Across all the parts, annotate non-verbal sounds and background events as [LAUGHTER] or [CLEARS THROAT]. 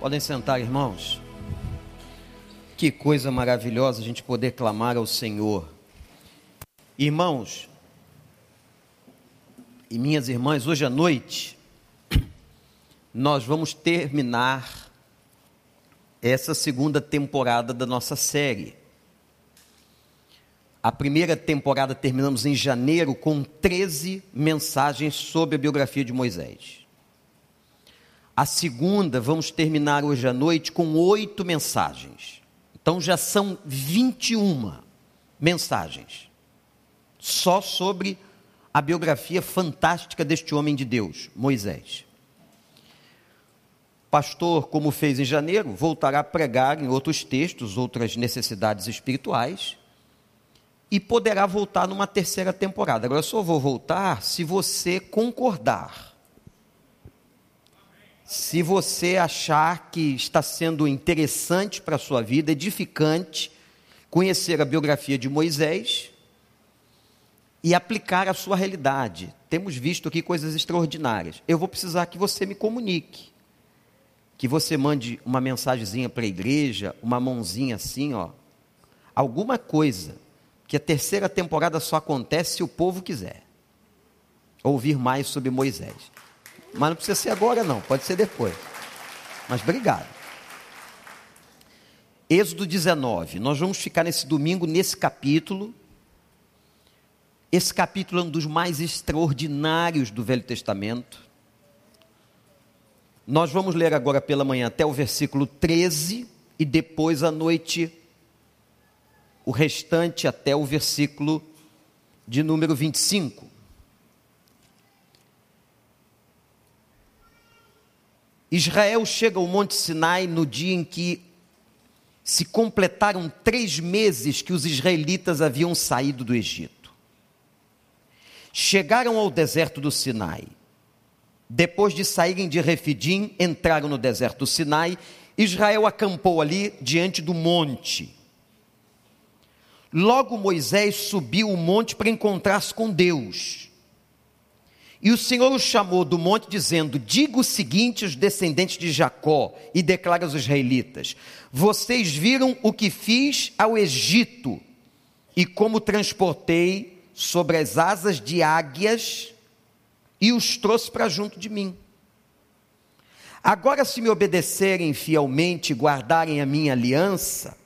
Podem sentar, irmãos. Que coisa maravilhosa a gente poder clamar ao Senhor. Irmãos e minhas irmãs, hoje à noite [CLEARS THROAT] nós vamos terminar essa segunda temporada da nossa série. A primeira temporada terminamos em janeiro com 13 mensagens sobre a biografia de Moisés. A segunda, vamos terminar hoje à noite com oito mensagens. Então já são 21 mensagens. Só sobre a biografia fantástica deste homem de Deus, Moisés. Pastor, como fez em janeiro, voltará a pregar em outros textos, outras necessidades espirituais, e poderá voltar numa terceira temporada. Agora, eu só vou voltar se você concordar se você achar que está sendo interessante para a sua vida, edificante, conhecer a biografia de Moisés e aplicar a sua realidade. Temos visto aqui coisas extraordinárias. Eu vou precisar que você me comunique. Que você mande uma mensagenzinha para a igreja, uma mãozinha assim, ó. Alguma coisa. Que a terceira temporada só acontece se o povo quiser ouvir mais sobre Moisés. Mas não precisa ser agora, não, pode ser depois. Mas obrigado. Êxodo 19, nós vamos ficar nesse domingo nesse capítulo. Esse capítulo é um dos mais extraordinários do Velho Testamento. Nós vamos ler agora pela manhã até o versículo 13 e depois à noite o restante até o versículo de número 25. Israel chega ao Monte Sinai no dia em que se completaram três meses que os israelitas haviam saído do Egito. Chegaram ao deserto do Sinai. Depois de saírem de Refidim, entraram no deserto do Sinai. Israel acampou ali diante do monte. Logo Moisés subiu o monte para encontrar-se com Deus. E o Senhor o chamou do monte, dizendo: Diga o seguinte aos descendentes de Jacó, e declara aos israelitas: Vocês viram o que fiz ao Egito, e como transportei sobre as asas de águias, e os trouxe para junto de mim. Agora, se me obedecerem fielmente e guardarem a minha aliança,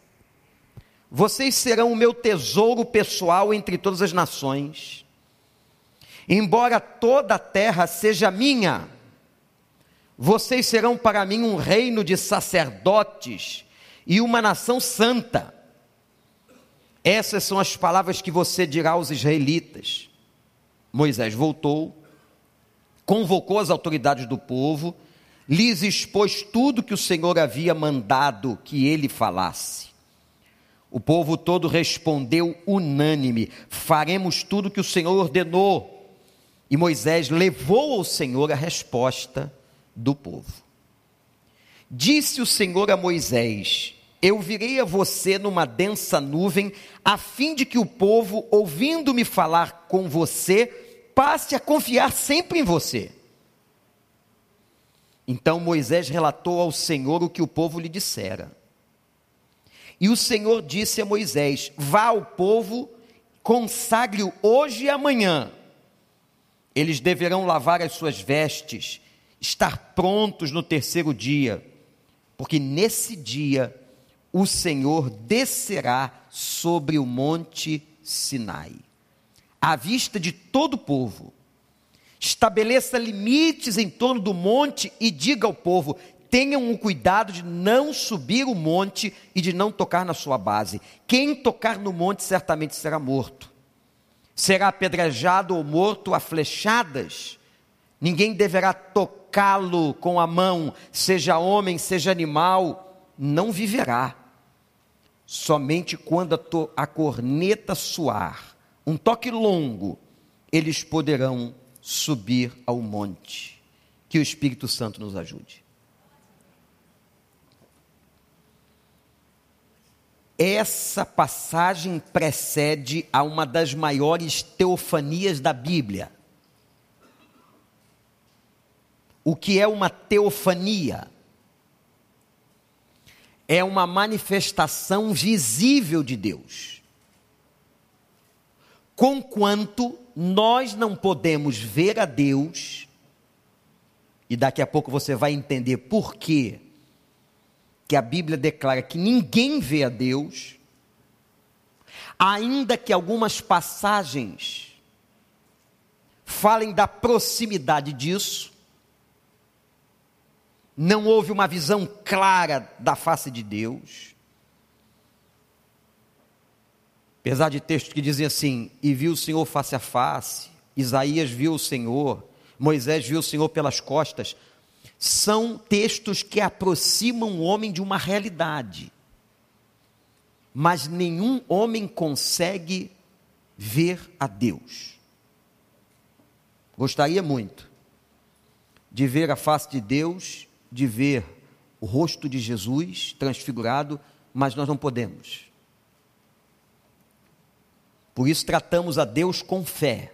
vocês serão o meu tesouro pessoal entre todas as nações Embora toda a terra seja minha, vocês serão para mim um reino de sacerdotes e uma nação santa. Essas são as palavras que você dirá aos israelitas. Moisés voltou, convocou as autoridades do povo, lhes expôs tudo que o Senhor havia mandado que ele falasse. O povo todo respondeu unânime: faremos tudo que o Senhor ordenou. E Moisés levou ao Senhor a resposta do povo. Disse o Senhor a Moisés: Eu virei a você numa densa nuvem, a fim de que o povo, ouvindo-me falar com você, passe a confiar sempre em você. Então Moisés relatou ao Senhor o que o povo lhe dissera. E o Senhor disse a Moisés: Vá ao povo, consagre-o hoje e amanhã eles deverão lavar as suas vestes, estar prontos no terceiro dia, porque nesse dia o Senhor descerá sobre o monte Sinai, à vista de todo o povo. Estabeleça limites em torno do monte e diga ao povo: tenham o cuidado de não subir o monte e de não tocar na sua base. Quem tocar no monte certamente será morto será apedrejado ou morto a flechadas. Ninguém deverá tocá-lo com a mão, seja homem, seja animal, não viverá. Somente quando a, a corneta soar, um toque longo, eles poderão subir ao monte. Que o Espírito Santo nos ajude. Essa passagem precede a uma das maiores teofanias da Bíblia. O que é uma teofania? é uma manifestação visível de Deus. Conquanto nós não podemos ver a Deus, e daqui a pouco você vai entender por quê que a Bíblia declara que ninguém vê a Deus, ainda que algumas passagens falem da proximidade disso, não houve uma visão clara da face de Deus. Apesar de textos que dizem assim: e viu o Senhor face a face, Isaías viu o Senhor, Moisés viu o Senhor pelas costas, são textos que aproximam o homem de uma realidade. Mas nenhum homem consegue ver a Deus. Gostaria muito de ver a face de Deus de ver o rosto de Jesus transfigurado, mas nós não podemos. Por isso tratamos a Deus com fé.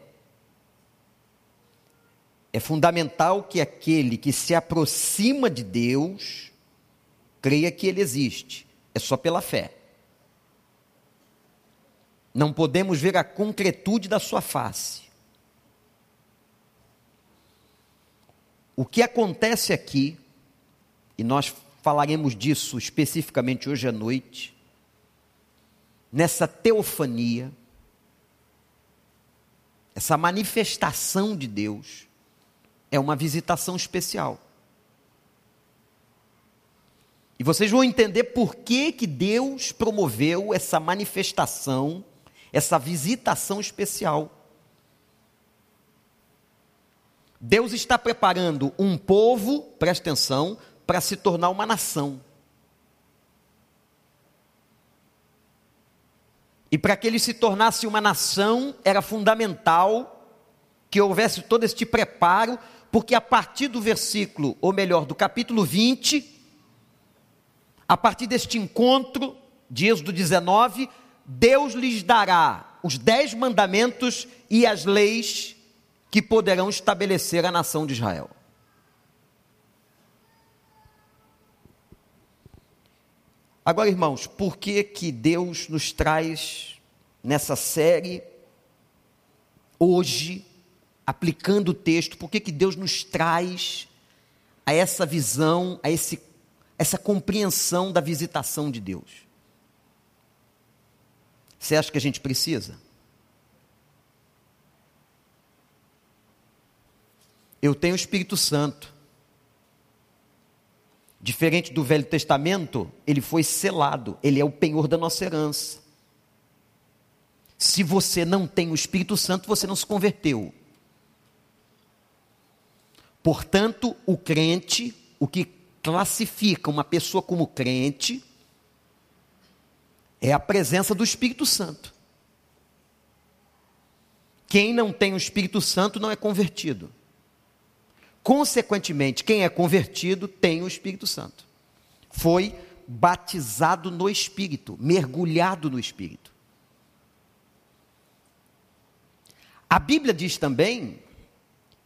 É fundamental que aquele que se aproxima de Deus creia que Ele existe. É só pela fé. Não podemos ver a concretude da Sua face. O que acontece aqui e nós falaremos disso especificamente hoje à noite, nessa teofania, essa manifestação de Deus, é uma visitação especial. E vocês vão entender por que, que Deus promoveu essa manifestação, essa visitação especial. Deus está preparando um povo, presta atenção, para se tornar uma nação. E para que ele se tornasse uma nação, era fundamental que houvesse todo este preparo, porque a partir do versículo, ou melhor, do capítulo 20, a partir deste encontro de Êxodo 19, Deus lhes dará os dez mandamentos e as leis que poderão estabelecer a nação de Israel. Agora, irmãos, por que que Deus nos traz nessa série hoje aplicando o texto? Por que que Deus nos traz a essa visão, a esse essa compreensão da visitação de Deus? Você acha que a gente precisa? Eu tenho o Espírito Santo. Diferente do Velho Testamento, ele foi selado, ele é o penhor da nossa herança. Se você não tem o Espírito Santo, você não se converteu. Portanto, o crente, o que classifica uma pessoa como crente, é a presença do Espírito Santo. Quem não tem o Espírito Santo não é convertido. Consequentemente, quem é convertido tem o Espírito Santo. Foi batizado no Espírito, mergulhado no Espírito. A Bíblia diz também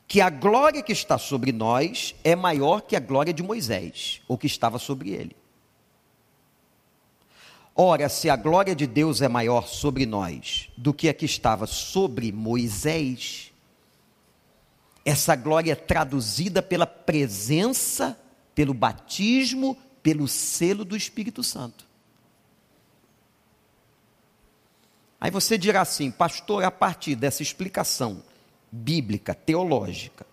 que a glória que está sobre nós é maior que a glória de Moisés, ou que estava sobre ele. Ora, se a glória de Deus é maior sobre nós do que a que estava sobre Moisés, essa glória é traduzida pela presença, pelo batismo, pelo selo do Espírito Santo. Aí você dirá assim, pastor, a partir dessa explicação bíblica, teológica,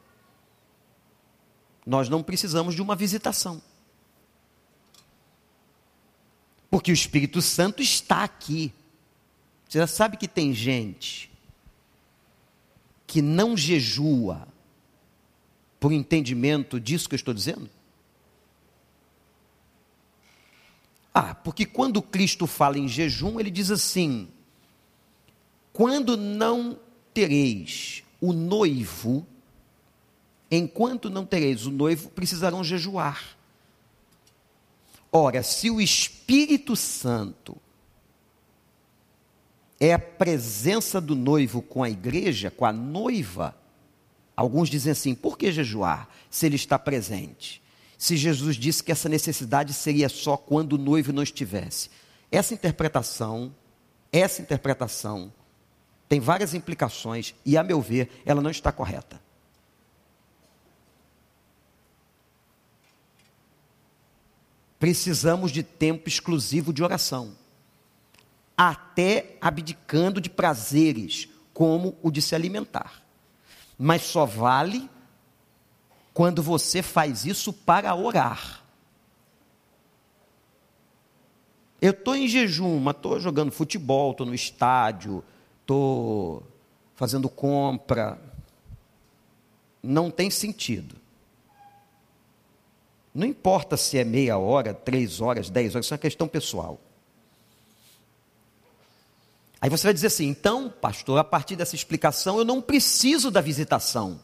nós não precisamos de uma visitação. Porque o Espírito Santo está aqui. Você já sabe que tem gente que não jejua, por entendimento disso que eu estou dizendo? Ah, porque quando Cristo fala em jejum, ele diz assim: quando não tereis o noivo, enquanto não tereis o noivo, precisarão jejuar. Ora, se o Espírito Santo é a presença do noivo com a igreja, com a noiva, Alguns dizem assim: por que jejuar se ele está presente? se Jesus disse que essa necessidade seria só quando o noivo não estivesse. Essa interpretação, essa interpretação tem várias implicações e, a meu ver, ela não está correta. Precisamos de tempo exclusivo de oração, até abdicando de prazeres, como o de se alimentar. Mas só vale quando você faz isso para orar. Eu estou em jejum, mas estou jogando futebol, estou no estádio, estou fazendo compra. Não tem sentido. Não importa se é meia hora, três horas, dez horas, isso é uma questão pessoal. Aí você vai dizer assim: então, pastor, a partir dessa explicação, eu não preciso da visitação.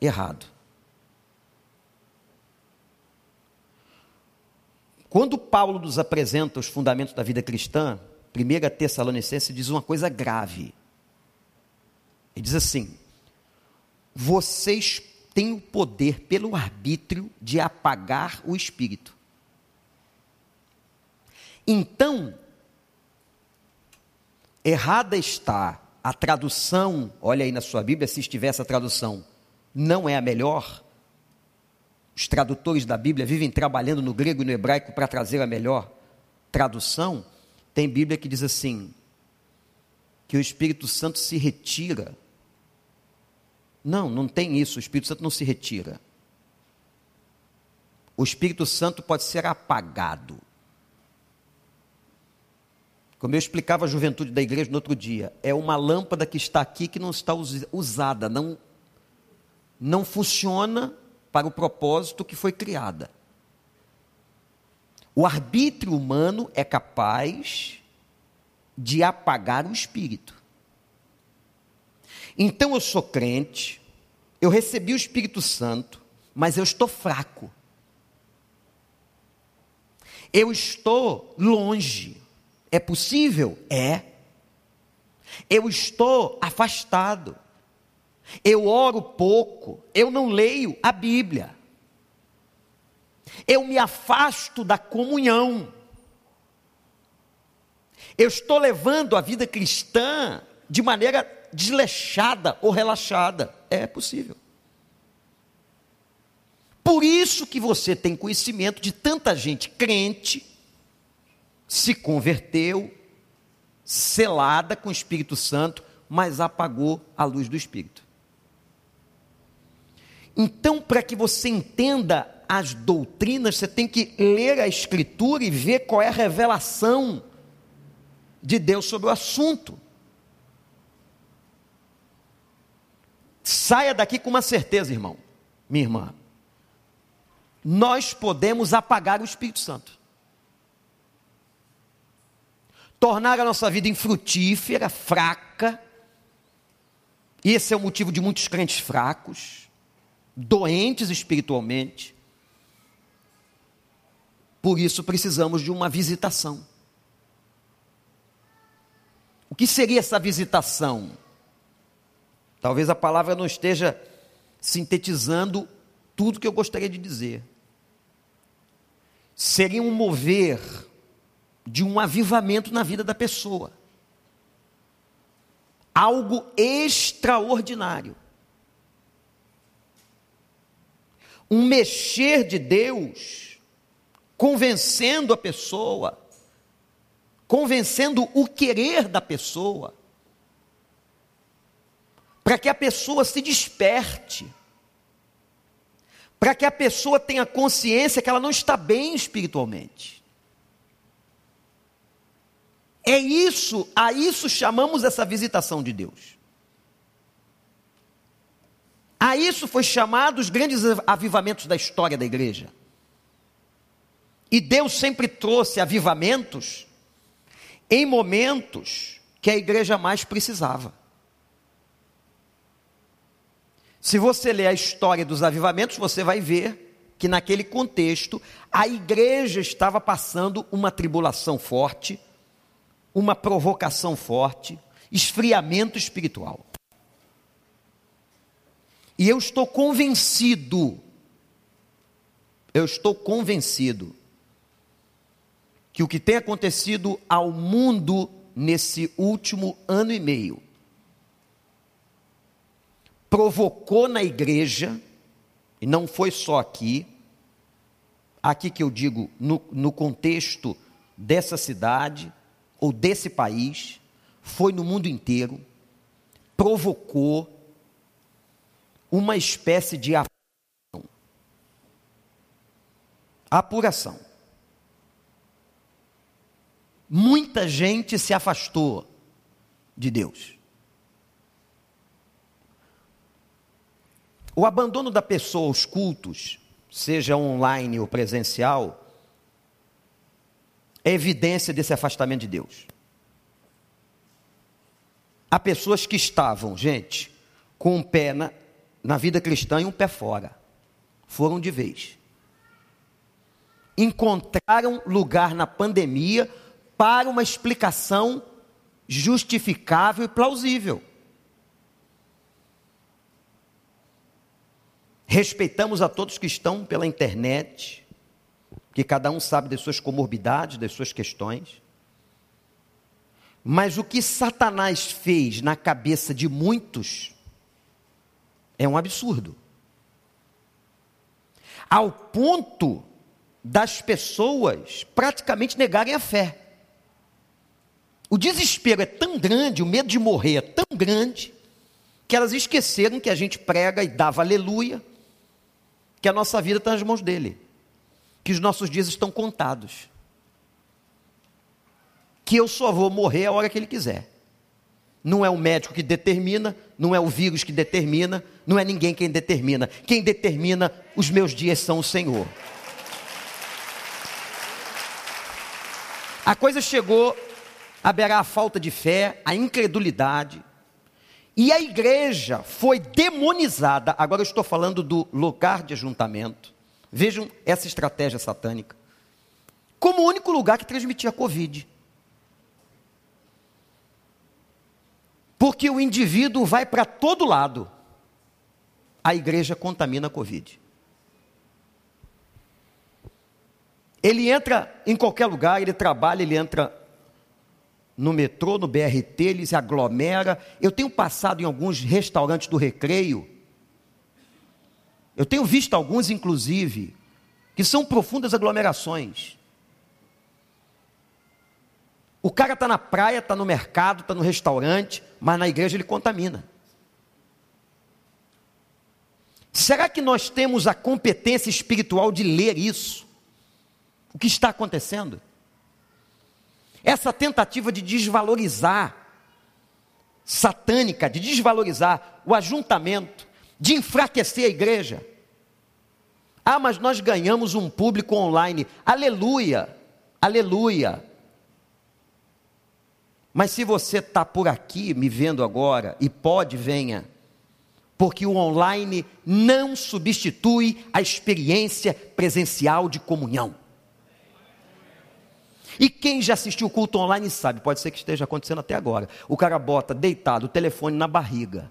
Errado. Quando Paulo nos apresenta os fundamentos da vida cristã, 1 Tessalonicense diz uma coisa grave. Ele diz assim: vocês têm o poder pelo arbítrio de apagar o espírito. Então, errada está a tradução, olha aí na sua Bíblia, se estiver essa tradução, não é a melhor. Os tradutores da Bíblia vivem trabalhando no grego e no hebraico para trazer a melhor tradução. Tem Bíblia que diz assim: que o Espírito Santo se retira. Não, não tem isso. O Espírito Santo não se retira. O Espírito Santo pode ser apagado. Como eu explicava à juventude da igreja no outro dia, é uma lâmpada que está aqui que não está usada, não, não funciona para o propósito que foi criada. O arbítrio humano é capaz de apagar o espírito. Então eu sou crente, eu recebi o Espírito Santo, mas eu estou fraco. Eu estou longe. É possível? É. Eu estou afastado. Eu oro pouco. Eu não leio a Bíblia eu me afasto da comunhão. Eu estou levando a vida cristã de maneira desleixada ou relaxada. É possível. Por isso que você tem conhecimento de tanta gente crente, se converteu, selada com o Espírito Santo, mas apagou a luz do Espírito. Então, para que você entenda as doutrinas, você tem que ler a Escritura e ver qual é a revelação de Deus sobre o assunto. Saia daqui com uma certeza, irmão, minha irmã. Nós podemos apagar o Espírito Santo. Tornar a nossa vida infrutífera, fraca. E esse é o motivo de muitos crentes fracos, doentes espiritualmente. Por isso precisamos de uma visitação. O que seria essa visitação? Talvez a palavra não esteja sintetizando tudo que eu gostaria de dizer. Seria um mover de um avivamento na vida da pessoa. Algo extraordinário. Um mexer de Deus convencendo a pessoa, convencendo o querer da pessoa, para que a pessoa se desperte, para que a pessoa tenha consciência que ela não está bem espiritualmente. É isso, a isso chamamos essa visitação de Deus. A isso foi chamado os grandes avivamentos da história da igreja. E Deus sempre trouxe avivamentos em momentos que a igreja mais precisava. Se você ler a história dos avivamentos, você vai ver que naquele contexto a igreja estava passando uma tribulação forte, uma provocação forte, esfriamento espiritual. E eu estou convencido eu estou convencido que o que tem acontecido ao mundo nesse último ano e meio provocou na igreja, e não foi só aqui, aqui que eu digo, no, no contexto dessa cidade ou desse país, foi no mundo inteiro, provocou uma espécie de apuração. apuração. Muita gente se afastou de Deus. O abandono da pessoa aos cultos, seja online ou presencial, é evidência desse afastamento de Deus. Há pessoas que estavam, gente, com um pé na, na vida cristã e um pé fora. Foram de vez. Encontraram lugar na pandemia para uma explicação justificável e plausível. Respeitamos a todos que estão pela internet, que cada um sabe das suas comorbidades, das suas questões. Mas o que Satanás fez na cabeça de muitos é um absurdo. Ao ponto das pessoas praticamente negarem a fé. O desespero é tão grande, o medo de morrer é tão grande, que elas esqueceram que a gente prega e dava aleluia, que a nossa vida está nas mãos dele, que os nossos dias estão contados, que eu só vou morrer a hora que ele quiser. Não é o médico que determina, não é o vírus que determina, não é ninguém quem determina. Quem determina os meus dias são o Senhor. A coisa chegou berar a falta de fé, a incredulidade, e a igreja foi demonizada. Agora eu estou falando do lugar de ajuntamento. Vejam essa estratégia satânica. Como o único lugar que transmitia Covid. Porque o indivíduo vai para todo lado. A igreja contamina a Covid. Ele entra em qualquer lugar, ele trabalha, ele entra no metrô, no BRT, ele se aglomera. Eu tenho passado em alguns restaurantes do recreio. Eu tenho visto alguns, inclusive, que são profundas aglomerações. O cara está na praia, está no mercado, está no restaurante, mas na igreja ele contamina. Será que nós temos a competência espiritual de ler isso? O que está acontecendo? Essa tentativa de desvalorizar, satânica, de desvalorizar o ajuntamento, de enfraquecer a igreja. Ah, mas nós ganhamos um público online. Aleluia, aleluia. Mas se você está por aqui me vendo agora, e pode, venha, porque o online não substitui a experiência presencial de comunhão. E quem já assistiu o culto online sabe, pode ser que esteja acontecendo até agora. O cara bota deitado o telefone na barriga.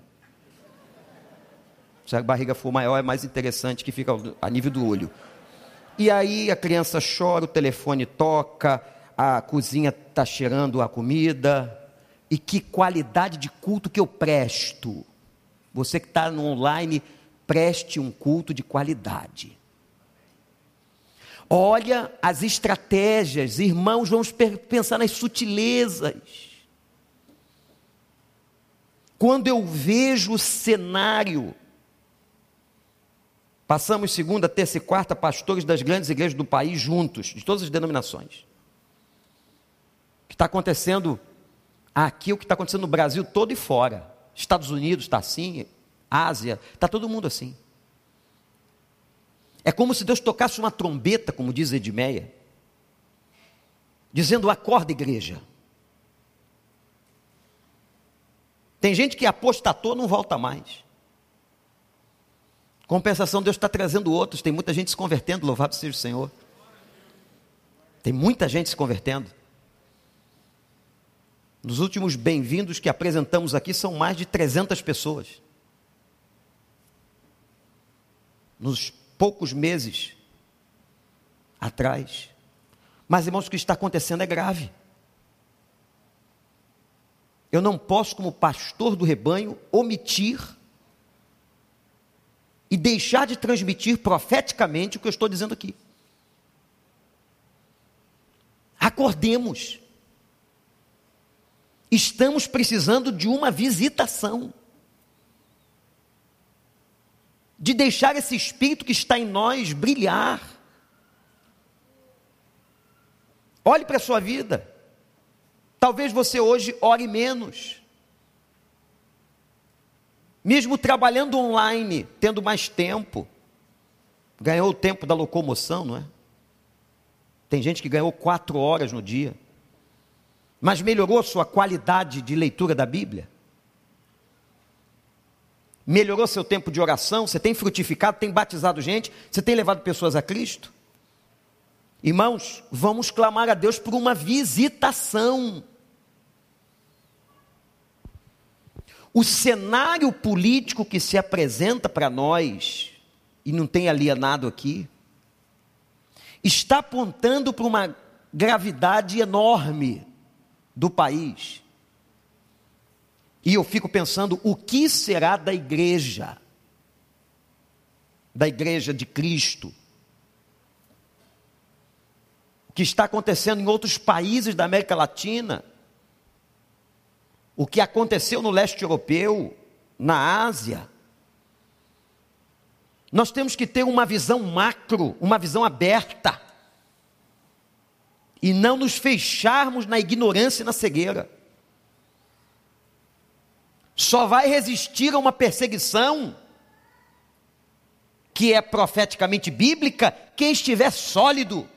Se a barriga for maior, é mais interessante que fica a nível do olho. E aí a criança chora, o telefone toca, a cozinha está cheirando a comida. E que qualidade de culto que eu presto. Você que está no online, preste um culto de qualidade. Olha as estratégias, irmãos, vamos pensar nas sutilezas. Quando eu vejo o cenário, passamos segunda, terça e quarta pastores das grandes igrejas do país juntos, de todas as denominações. O que está acontecendo aqui, o que está acontecendo no Brasil todo e fora. Estados Unidos está assim, Ásia, está todo mundo assim. É como se Deus tocasse uma trombeta, como diz Edmeia, dizendo: acorda, igreja. Tem gente que apostatou, não volta mais. Compensação, Deus está trazendo outros. Tem muita gente se convertendo, louvado seja o Senhor. Tem muita gente se convertendo. Nos últimos bem-vindos que apresentamos aqui, são mais de 300 pessoas. Nos poucos meses atrás. Mas, irmãos, o que está acontecendo é grave. Eu não posso, como pastor do rebanho, omitir e deixar de transmitir profeticamente o que eu estou dizendo aqui. Acordemos. Estamos precisando de uma visitação. De deixar esse espírito que está em nós brilhar. Olhe para a sua vida. Talvez você hoje ore menos. Mesmo trabalhando online, tendo mais tempo. Ganhou o tempo da locomoção, não é? Tem gente que ganhou quatro horas no dia. Mas melhorou a sua qualidade de leitura da Bíblia? Melhorou seu tempo de oração? Você tem frutificado, tem batizado gente? Você tem levado pessoas a Cristo? Irmãos, vamos clamar a Deus por uma visitação. O cenário político que se apresenta para nós, e não tem alienado aqui, está apontando para uma gravidade enorme do país. E eu fico pensando: o que será da igreja? Da igreja de Cristo? O que está acontecendo em outros países da América Latina? O que aconteceu no leste europeu, na Ásia? Nós temos que ter uma visão macro, uma visão aberta. E não nos fecharmos na ignorância e na cegueira. Só vai resistir a uma perseguição que é profeticamente bíblica quem estiver sólido,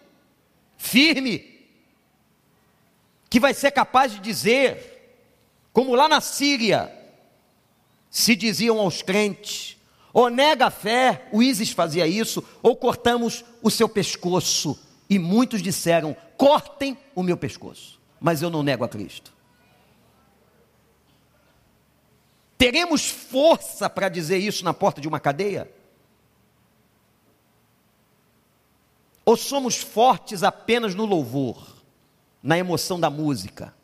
firme, que vai ser capaz de dizer, como lá na Síria, se diziam aos crentes: ou nega a fé, o ISIS fazia isso, ou cortamos o seu pescoço. E muitos disseram: cortem o meu pescoço. Mas eu não nego a Cristo. Teremos força para dizer isso na porta de uma cadeia? Ou somos fortes apenas no louvor, na emoção da música,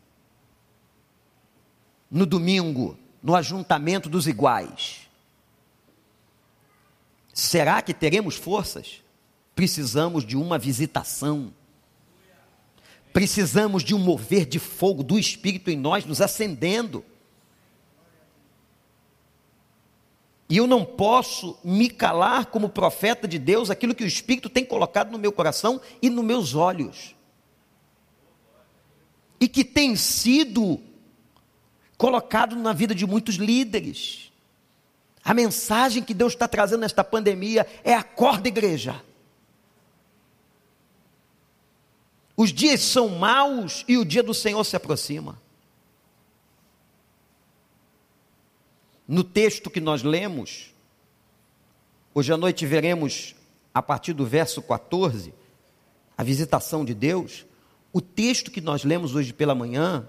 no domingo, no ajuntamento dos iguais? Será que teremos forças? Precisamos de uma visitação. Precisamos de um mover de fogo do Espírito em nós, nos acendendo. E eu não posso me calar como profeta de Deus aquilo que o Espírito tem colocado no meu coração e nos meus olhos. E que tem sido colocado na vida de muitos líderes. A mensagem que Deus está trazendo nesta pandemia é acorda, igreja. Os dias são maus e o dia do Senhor se aproxima. No texto que nós lemos, hoje à noite veremos, a partir do verso 14, a visitação de Deus. O texto que nós lemos hoje pela manhã,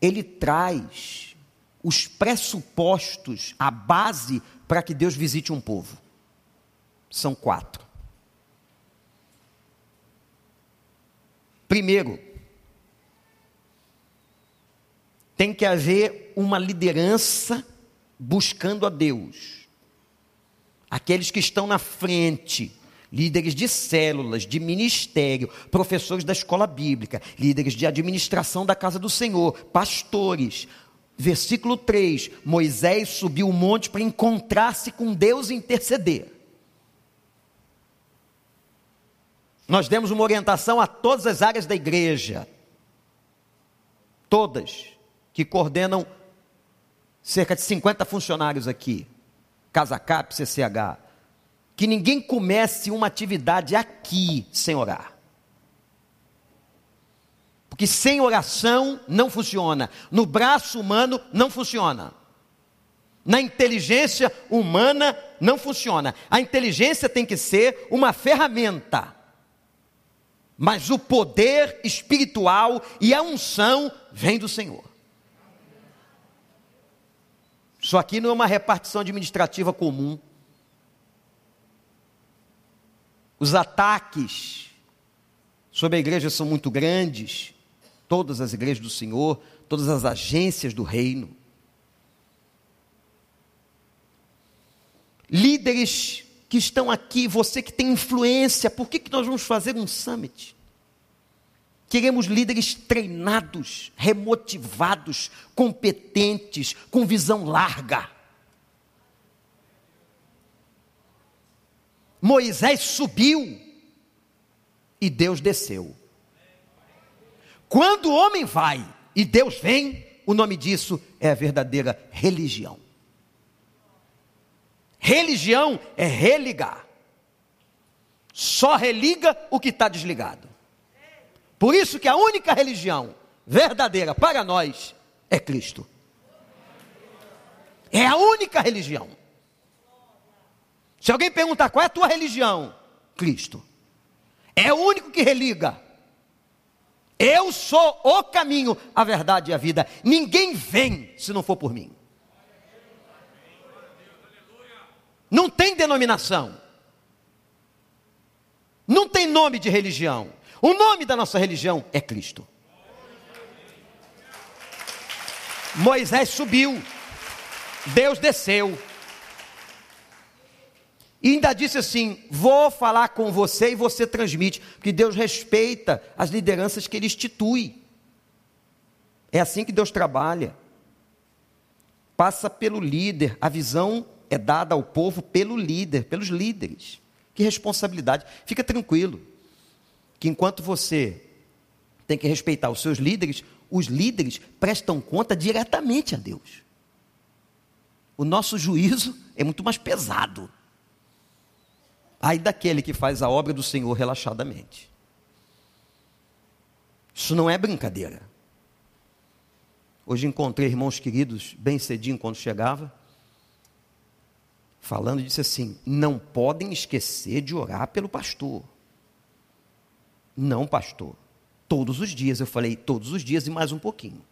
ele traz os pressupostos, a base para que Deus visite um povo. São quatro. Primeiro, tem que haver uma liderança buscando a Deus. Aqueles que estão na frente, líderes de células, de ministério, professores da escola bíblica, líderes de administração da casa do Senhor, pastores, Versículo 3: Moisés subiu o monte para encontrar-se com Deus e interceder. Nós demos uma orientação a todas as áreas da igreja, todas, que coordenam cerca de 50 funcionários aqui, Casa Cap, CCH, que ninguém comece uma atividade aqui sem orar. Porque sem oração não funciona. No braço humano não funciona. Na inteligência humana não funciona. A inteligência tem que ser uma ferramenta. Mas o poder espiritual e a unção vem do Senhor. Isso aqui não é uma repartição administrativa comum. Os ataques sobre a igreja são muito grandes, todas as igrejas do Senhor, todas as agências do reino. Líderes que estão aqui, você que tem influência, por que, que nós vamos fazer um summit? Queremos líderes treinados, remotivados, competentes, com visão larga. Moisés subiu e Deus desceu. Quando o homem vai e Deus vem, o nome disso é a verdadeira religião. Religião é religar. Só religa o que está desligado. Por isso que a única religião verdadeira para nós é Cristo. É a única religião. Se alguém perguntar qual é a tua religião, Cristo. É o único que religa. Eu sou o caminho, a verdade e a vida. Ninguém vem se não for por mim. Não tem denominação. Não tem nome de religião. O nome da nossa religião é Cristo. Moisés subiu, Deus desceu. E ainda disse assim: Vou falar com você e você transmite, porque Deus respeita as lideranças que Ele institui. É assim que Deus trabalha. Passa pelo líder, a visão é dada ao povo pelo líder, pelos líderes. Que responsabilidade. Fica tranquilo, que enquanto você tem que respeitar os seus líderes, os líderes prestam conta diretamente a Deus. O nosso juízo é muito mais pesado. Ai daquele que faz a obra do Senhor relaxadamente. Isso não é brincadeira. Hoje encontrei irmãos queridos, bem cedinho quando chegava, falando e disse assim: não podem esquecer de orar pelo pastor. Não, pastor. Todos os dias. Eu falei, todos os dias e mais um pouquinho.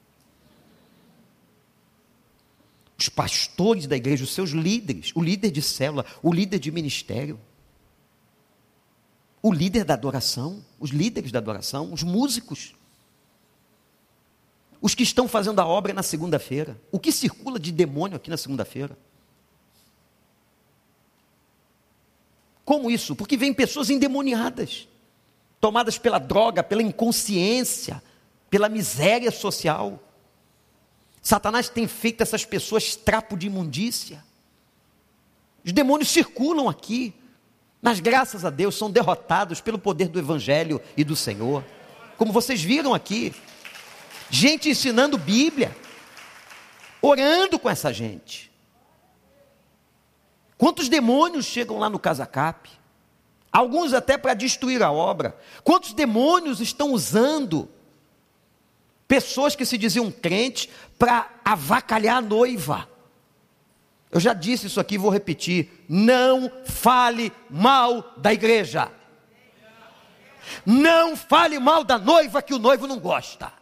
Os pastores da igreja, os seus líderes, o líder de célula, o líder de ministério o líder da adoração, os líderes da adoração, os músicos, os que estão fazendo a obra na segunda-feira. O que circula de demônio aqui na segunda-feira? Como isso? Porque vem pessoas endemoniadas, tomadas pela droga, pela inconsciência, pela miséria social. Satanás tem feito essas pessoas trapo de imundícia. Os demônios circulam aqui, mas graças a Deus são derrotados pelo poder do Evangelho e do Senhor. Como vocês viram aqui, gente ensinando Bíblia, orando com essa gente. Quantos demônios chegam lá no Casacap? Alguns até para destruir a obra. Quantos demônios estão usando pessoas que se diziam crentes para avacalhar a noiva? Eu já disse isso aqui, vou repetir. Não fale mal da igreja. Não fale mal da noiva que o noivo não gosta.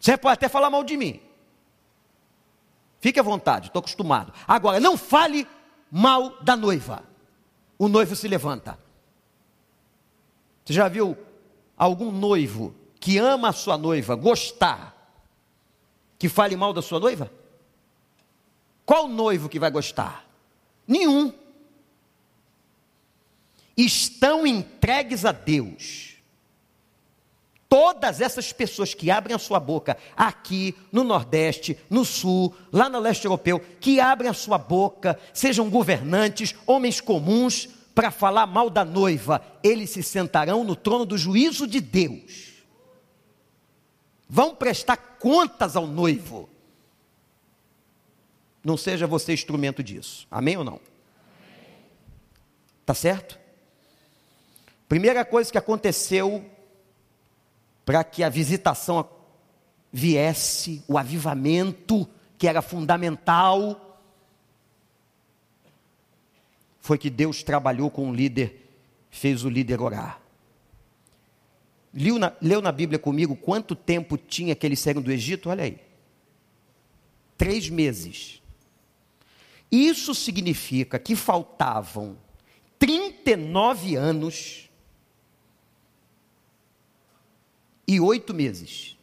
Você pode até falar mal de mim. Fique à vontade, estou acostumado. Agora, não fale mal da noiva. O noivo se levanta. Você já viu algum noivo que ama a sua noiva gostar que fale mal da sua noiva? Qual noivo que vai gostar? Nenhum. Estão entregues a Deus. Todas essas pessoas que abrem a sua boca aqui no Nordeste, no Sul, lá no Leste Europeu, que abrem a sua boca, sejam governantes, homens comuns, para falar mal da noiva, eles se sentarão no trono do juízo de Deus. Vão prestar contas ao noivo. Não seja você instrumento disso. Amém ou não? Tá certo? Primeira coisa que aconteceu para que a visitação viesse, o avivamento, que era fundamental, foi que Deus trabalhou com o líder, fez o líder orar. Leu na, leu na Bíblia comigo quanto tempo tinha aquele eles do Egito? Olha aí. Três meses. Isso significa que faltavam 39 anos e oito meses.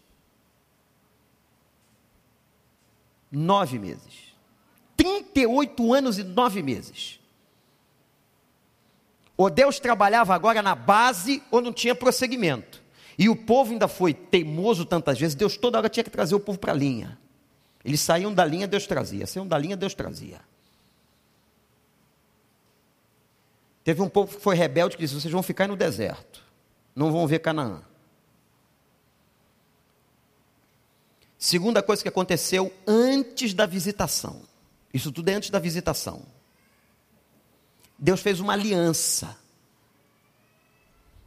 Nove meses. 38 anos e nove meses. Ou Deus trabalhava agora na base ou não tinha prosseguimento. E o povo ainda foi teimoso tantas vezes, Deus toda hora tinha que trazer o povo para a linha. Eles saíam da linha, Deus trazia. Saíam da linha, Deus trazia. Teve um povo que foi rebelde que disse: vocês vão ficar no deserto, não vão ver Canaã. Segunda coisa que aconteceu antes da visitação. Isso tudo é antes da visitação. Deus fez uma aliança.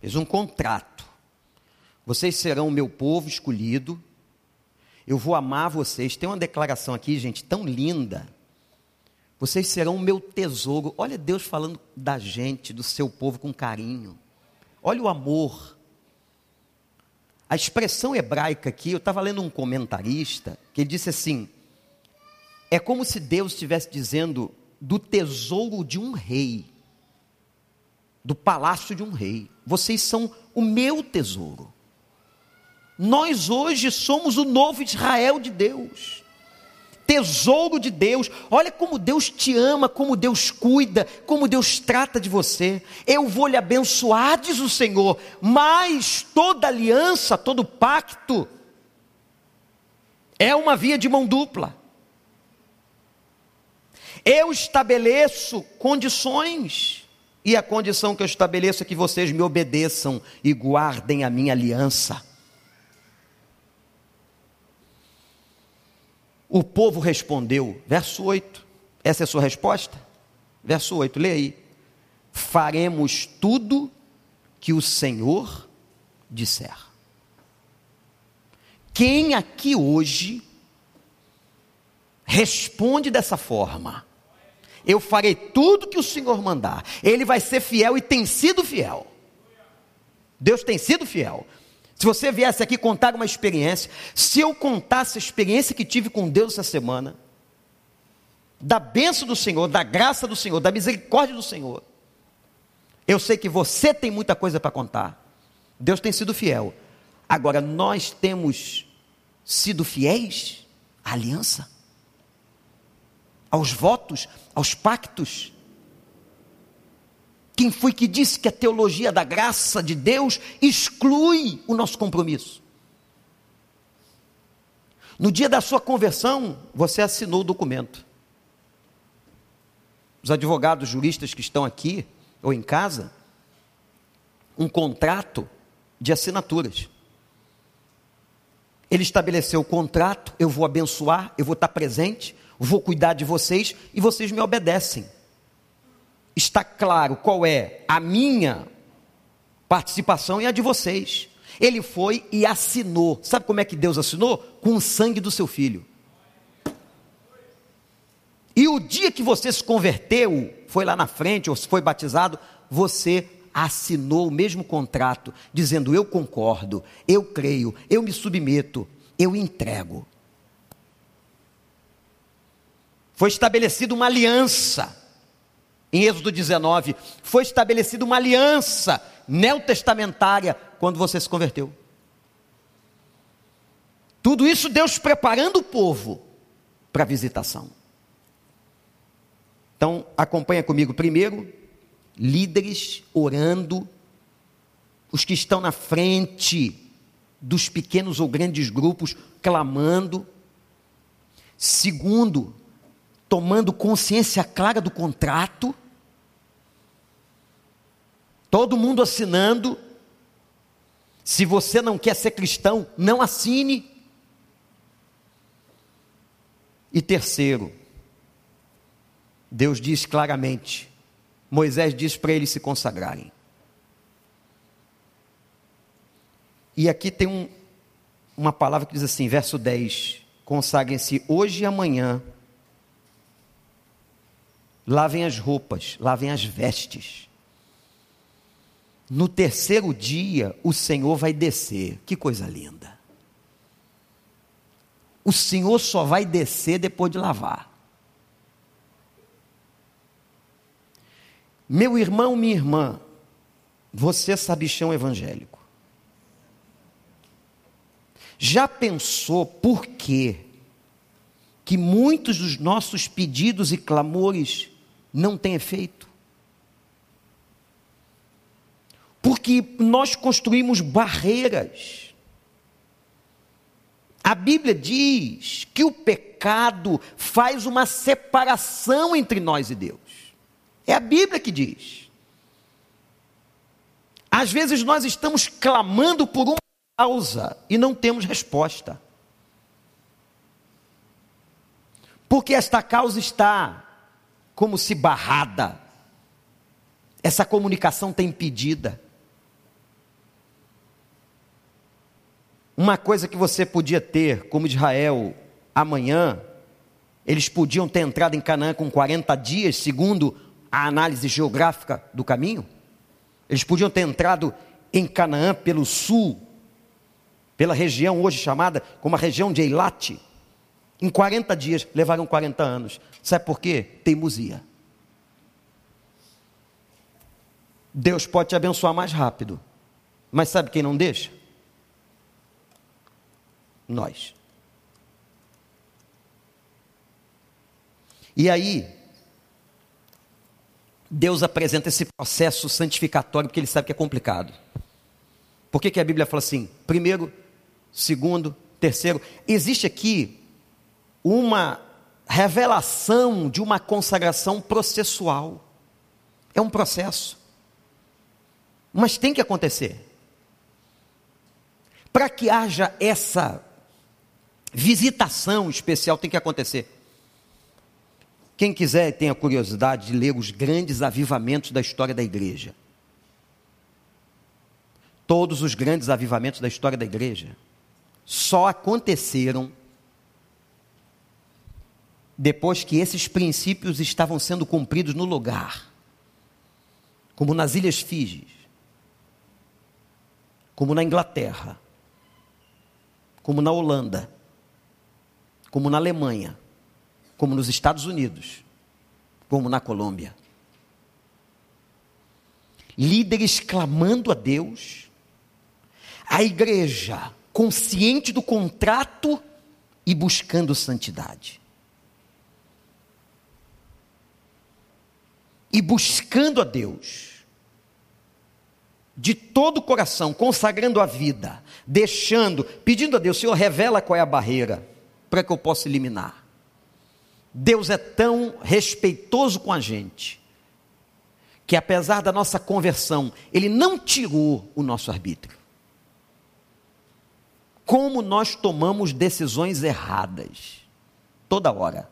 Fez um contrato. Vocês serão o meu povo escolhido. Eu vou amar vocês. Tem uma declaração aqui, gente, tão linda. Vocês serão o meu tesouro. Olha Deus falando da gente, do seu povo com carinho. Olha o amor. A expressão hebraica aqui, eu estava lendo um comentarista que ele disse assim: é como se Deus estivesse dizendo do tesouro de um rei, do palácio de um rei. Vocês são o meu tesouro. Nós hoje somos o novo Israel de Deus. Tesouro de Deus, olha como Deus te ama, como Deus cuida, como Deus trata de você. Eu vou lhe abençoar, diz o Senhor, mas toda aliança, todo pacto, é uma via de mão dupla. Eu estabeleço condições, e a condição que eu estabeleço é que vocês me obedeçam e guardem a minha aliança. O povo respondeu, verso 8. Essa é a sua resposta? Verso 8, leia aí. Faremos tudo que o Senhor disser. Quem aqui hoje responde dessa forma? Eu farei tudo que o Senhor mandar. Ele vai ser fiel e tem sido fiel. Deus tem sido fiel. Se você viesse aqui contar uma experiência, se eu contasse a experiência que tive com Deus essa semana, da bênção do Senhor, da graça do Senhor, da misericórdia do Senhor, eu sei que você tem muita coisa para contar. Deus tem sido fiel. Agora, nós temos sido fiéis à aliança? aos votos, aos pactos. Quem foi que disse que a teologia da graça de Deus exclui o nosso compromisso? No dia da sua conversão, você assinou o documento. Os advogados juristas que estão aqui ou em casa, um contrato de assinaturas. Ele estabeleceu o contrato, eu vou abençoar, eu vou estar presente, vou cuidar de vocês e vocês me obedecem. Está claro qual é a minha participação e a de vocês. Ele foi e assinou. Sabe como é que Deus assinou? Com o sangue do seu filho. E o dia que você se converteu, foi lá na frente ou foi batizado, você assinou o mesmo contrato, dizendo: Eu concordo, eu creio, eu me submeto, eu entrego. Foi estabelecida uma aliança. Em Êxodo 19, foi estabelecida uma aliança neotestamentária quando você se converteu. Tudo isso Deus preparando o povo para a visitação. Então, acompanha comigo primeiro, líderes orando, os que estão na frente dos pequenos ou grandes grupos clamando. Segundo, tomando consciência clara do contrato, todo mundo assinando. Se você não quer ser cristão, não assine. E terceiro, Deus diz claramente, Moisés diz para eles se consagrarem. E aqui tem um, uma palavra que diz assim, verso 10: consagrem-se hoje e amanhã lavem as roupas, lavem as vestes. No terceiro dia, o Senhor vai descer. Que coisa linda. O Senhor só vai descer depois de lavar. Meu irmão, minha irmã, você é sabichão evangélico. Já pensou por quê que muitos dos nossos pedidos e clamores não têm efeito? Porque nós construímos barreiras. A Bíblia diz que o pecado faz uma separação entre nós e Deus. É a Bíblia que diz. Às vezes nós estamos clamando por uma causa e não temos resposta. Porque esta causa está como se barrada. Essa comunicação está impedida. Uma coisa que você podia ter, como Israel, amanhã, eles podiam ter entrado em Canaã com 40 dias, segundo a análise geográfica do caminho. Eles podiam ter entrado em Canaã pelo sul, pela região hoje chamada como a região de Eilat. Em 40 dias, levaram 40 anos. Sabe por quê? Teimosia. Deus pode te abençoar mais rápido. Mas sabe quem não deixa? Nós. E aí, Deus apresenta esse processo santificatório porque ele sabe que é complicado. Por que, que a Bíblia fala assim? Primeiro, segundo, terceiro. Existe aqui uma revelação de uma consagração processual. É um processo. Mas tem que acontecer. Para que haja essa visitação especial, tem que acontecer. Quem quiser e tenha curiosidade de ler os grandes avivamentos da história da igreja. Todos os grandes avivamentos da história da igreja só aconteceram depois que esses princípios estavam sendo cumpridos no lugar, como nas Ilhas Fiji, como na Inglaterra, como na Holanda, como na Alemanha, como nos Estados Unidos, como na Colômbia. Líderes clamando a Deus, a igreja consciente do contrato e buscando santidade. E buscando a Deus, de todo o coração, consagrando a vida, deixando, pedindo a Deus, Senhor, revela qual é a barreira para que eu possa eliminar. Deus é tão respeitoso com a gente, que apesar da nossa conversão, Ele não tirou o nosso arbítrio. Como nós tomamos decisões erradas, toda hora,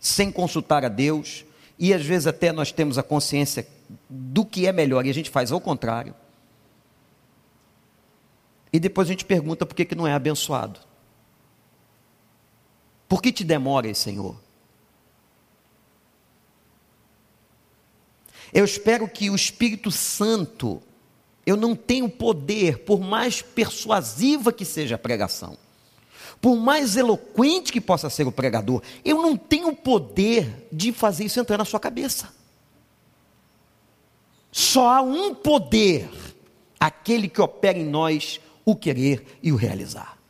sem consultar a Deus, e às vezes até nós temos a consciência do que é melhor, e a gente faz ao contrário. E depois a gente pergunta por que, que não é abençoado. Por que te demoras, Senhor? Eu espero que o Espírito Santo, eu não tenho poder, por mais persuasiva que seja a pregação, por mais eloquente que possa ser o pregador, eu não tenho poder de fazer isso entrar na sua cabeça. Só há um poder, aquele que opera em nós o querer e o realizar.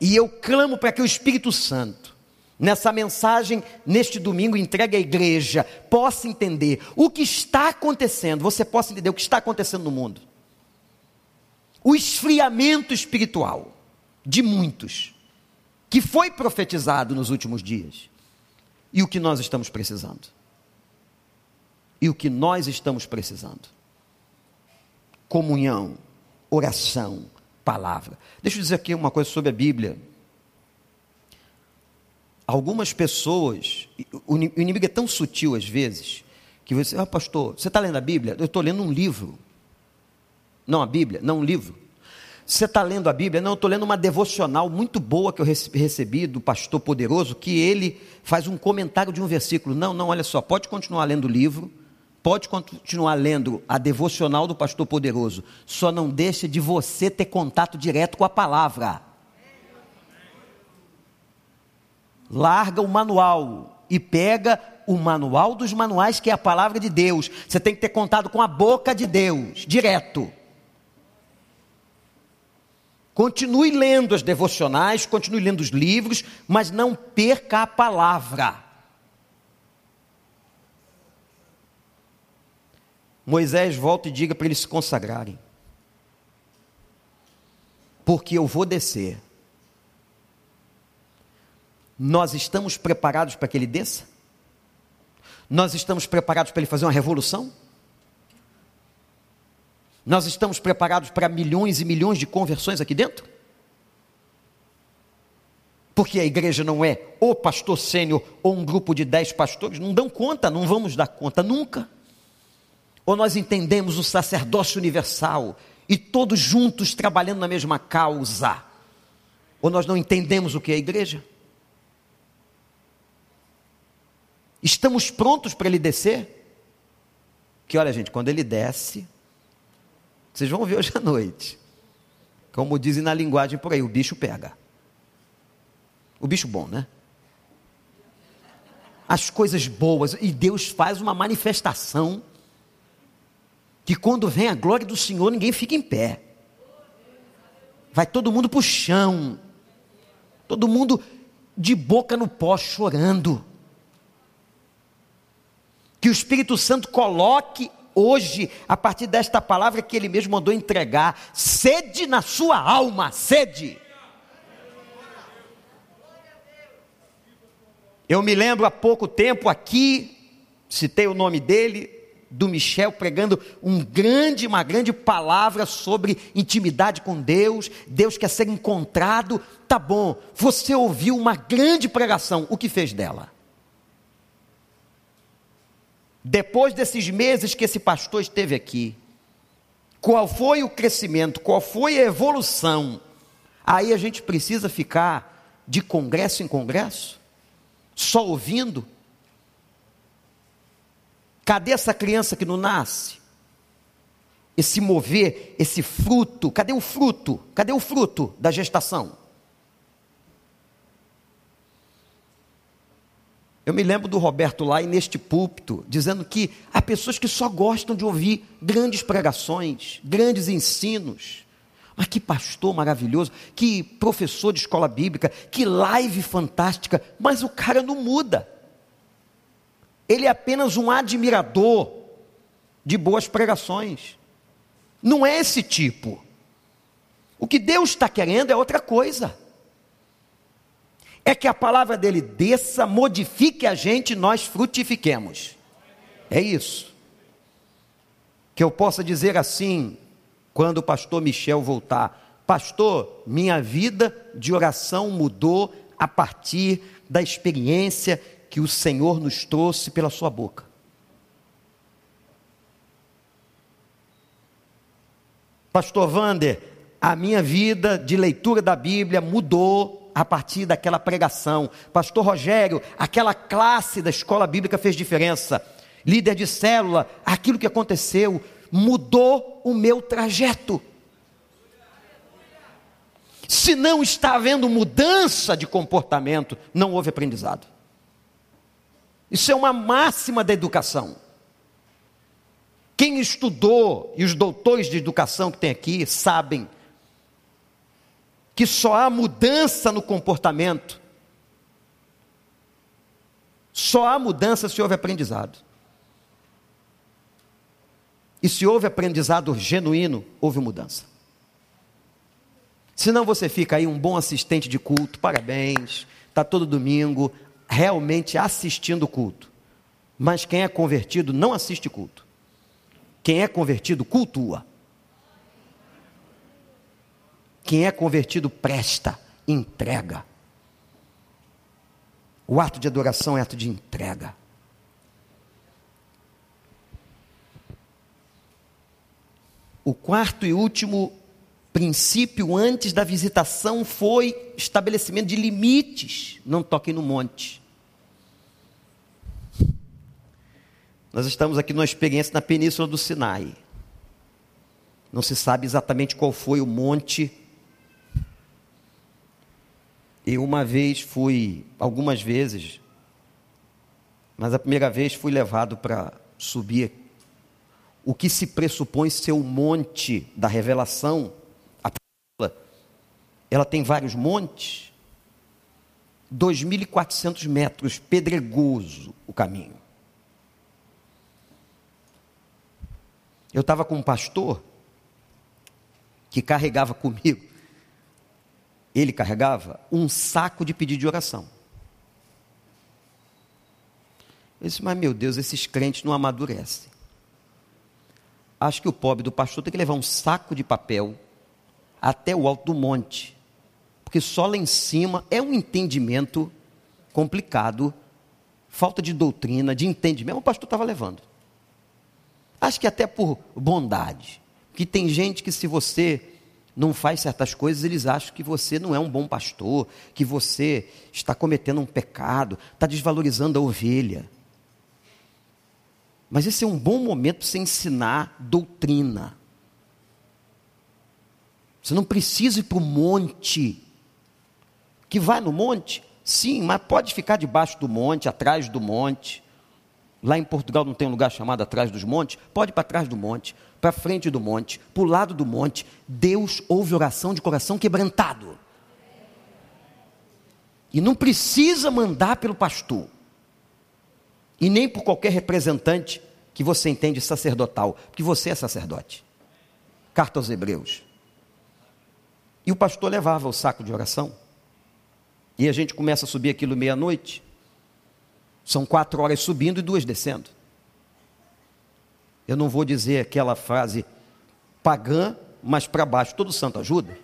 E eu clamo para que o Espírito Santo nessa mensagem, neste domingo, entregue à igreja, possa entender o que está acontecendo, você possa entender o que está acontecendo no mundo. O esfriamento espiritual de muitos, que foi profetizado nos últimos dias, e o que nós estamos precisando. E o que nós estamos precisando. Comunhão, oração, palavra. Deixa eu dizer aqui uma coisa sobre a Bíblia algumas pessoas, o inimigo é tão sutil às vezes, que você, ah, pastor, você está lendo a Bíblia? Eu estou lendo um livro. Não a Bíblia, não um livro. Você está lendo a Bíblia? Não, eu estou lendo uma devocional muito boa que eu recebi do pastor poderoso, que ele faz um comentário de um versículo. Não, não, olha só, pode continuar lendo o livro, pode continuar lendo a devocional do pastor poderoso, só não deixa de você ter contato direto com a palavra. larga o manual e pega o manual dos manuais, que é a palavra de Deus. Você tem que ter contato com a boca de Deus, direto. Continue lendo as devocionais, continue lendo os livros, mas não perca a palavra. Moisés volta e diga para eles se consagrarem. Porque eu vou descer. Nós estamos preparados para que ele desça? Nós estamos preparados para ele fazer uma revolução? Nós estamos preparados para milhões e milhões de conversões aqui dentro? Porque a igreja não é o pastor sênior ou um grupo de dez pastores, não dão conta, não vamos dar conta nunca. Ou nós entendemos o sacerdócio universal e todos juntos trabalhando na mesma causa. Ou nós não entendemos o que é a igreja? Estamos prontos para ele descer? Que olha, gente, quando ele desce, vocês vão ver hoje à noite. Como dizem na linguagem por aí, o bicho pega. O bicho bom, né? As coisas boas, e Deus faz uma manifestação que quando vem a glória do Senhor, ninguém fica em pé. Vai todo mundo para o chão. Todo mundo de boca no pó chorando. Que o Espírito Santo coloque hoje, a partir desta palavra que ele mesmo mandou entregar, sede na sua alma, sede. Eu me lembro há pouco tempo aqui, citei o nome dele, do Michel pregando um grande, uma grande palavra sobre intimidade com Deus, Deus quer ser encontrado, tá bom, você ouviu uma grande pregação, o que fez dela? depois desses meses que esse pastor esteve aqui, qual foi o crescimento, qual foi a evolução? Aí a gente precisa ficar de congresso em congresso, só ouvindo. Cadê essa criança que não nasce? Esse mover, esse fruto, cadê o fruto? Cadê o fruto da gestação? Eu me lembro do Roberto lá e neste púlpito, dizendo que há pessoas que só gostam de ouvir grandes pregações, grandes ensinos. Mas que pastor maravilhoso, que professor de escola bíblica, que live fantástica, mas o cara não muda. Ele é apenas um admirador de boas pregações. Não é esse tipo. O que Deus está querendo é outra coisa é que a palavra dele desça, modifique a gente e nós frutifiquemos. É isso. Que eu possa dizer assim, quando o pastor Michel voltar: Pastor, minha vida de oração mudou a partir da experiência que o Senhor nos trouxe pela Sua boca. Pastor Vander, a minha vida de leitura da Bíblia mudou a partir daquela pregação. Pastor Rogério, aquela classe da escola bíblica fez diferença. Líder de célula, aquilo que aconteceu mudou o meu trajeto. Se não está havendo mudança de comportamento, não houve aprendizado. Isso é uma máxima da educação. Quem estudou, e os doutores de educação que tem aqui, sabem que só há mudança no comportamento. Só há mudança se houve aprendizado. E se houve aprendizado genuíno, houve mudança. Senão você fica aí um bom assistente de culto, parabéns, está todo domingo realmente assistindo o culto. Mas quem é convertido não assiste culto. Quem é convertido cultua. Quem é convertido presta, entrega. O ato de adoração é ato de entrega. O quarto e último princípio antes da visitação foi estabelecimento de limites. Não toquem no monte. Nós estamos aqui numa experiência na Península do Sinai. Não se sabe exatamente qual foi o monte Eu uma vez fui, algumas vezes, Mas a primeira vez fui levado para subir o que se pressupõe ser o monte da revelação. Ela tem vários montes. 2.400 metros, pedregoso o caminho. Eu estava com um pastor que carregava comigo, ele carregava um saco de pedido de oração. Eu disse, mas meu Deus, esses crentes não amadurecem. Acho que o pobre do pastor tem que levar um saco de papel até o alto do monte, porque só lá em cima é um entendimento complicado, falta de doutrina, de entendimento. O pastor estava levando. Acho que até por bondade. Que tem gente que se você não faz certas coisas, eles acham que você não é um bom pastor, que você está cometendo um pecado, está desvalorizando a ovelha. Mas esse é um bom momento para você ensinar doutrina. Você não precisa ir para o monte. Que vai no monte? Sim, mas pode ficar debaixo do monte, atrás do monte. Lá em Portugal não tem um lugar chamado atrás dos montes? Pode ir para trás do monte, para frente do monte, para o lado do monte. Deus ouve oração de coração quebrantado. E não precisa mandar pelo pastor. E nem por qualquer representante que você entende sacerdotal, porque você é sacerdote. Carta aos Hebreus. E o pastor levava o saco de oração. E a gente começa a subir aquilo meia-noite. São quatro horas subindo e duas descendo. Eu não vou dizer aquela frase pagã, mas para baixo todo santo ajuda.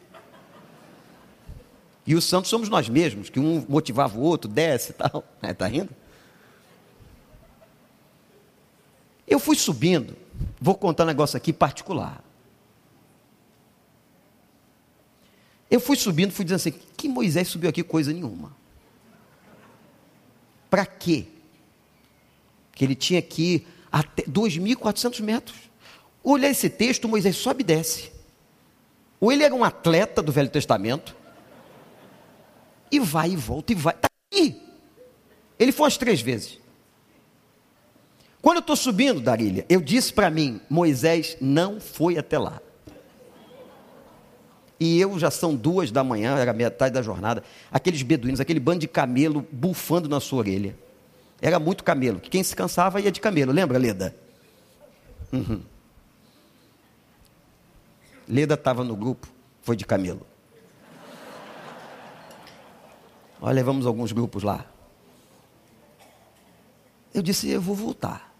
E os santos somos nós mesmos, que um motivava o outro, desce e tal. Está [LAUGHS] rindo? Eu fui subindo, vou contar um negócio aqui particular. Eu fui subindo, fui dizendo assim: que Moisés subiu aqui coisa nenhuma. Para quê? que ele tinha que ir até 2.400 metros. Olha esse texto, Moisés sobe e desce. Ou ele era um atleta do Velho Testamento, e vai e volta e vai. Está aqui. Ele foi umas três vezes. Quando eu estou subindo, Darília, eu disse para mim: Moisés não foi até lá. E eu já são duas da manhã, era metade da jornada. Aqueles beduínos, aquele bando de camelo bufando na sua orelha. Era muito camelo. Quem se cansava ia de camelo. Lembra, Leda? Uhum. Leda estava no grupo, foi de camelo. Nós levamos alguns grupos lá. Eu disse, eu vou voltar.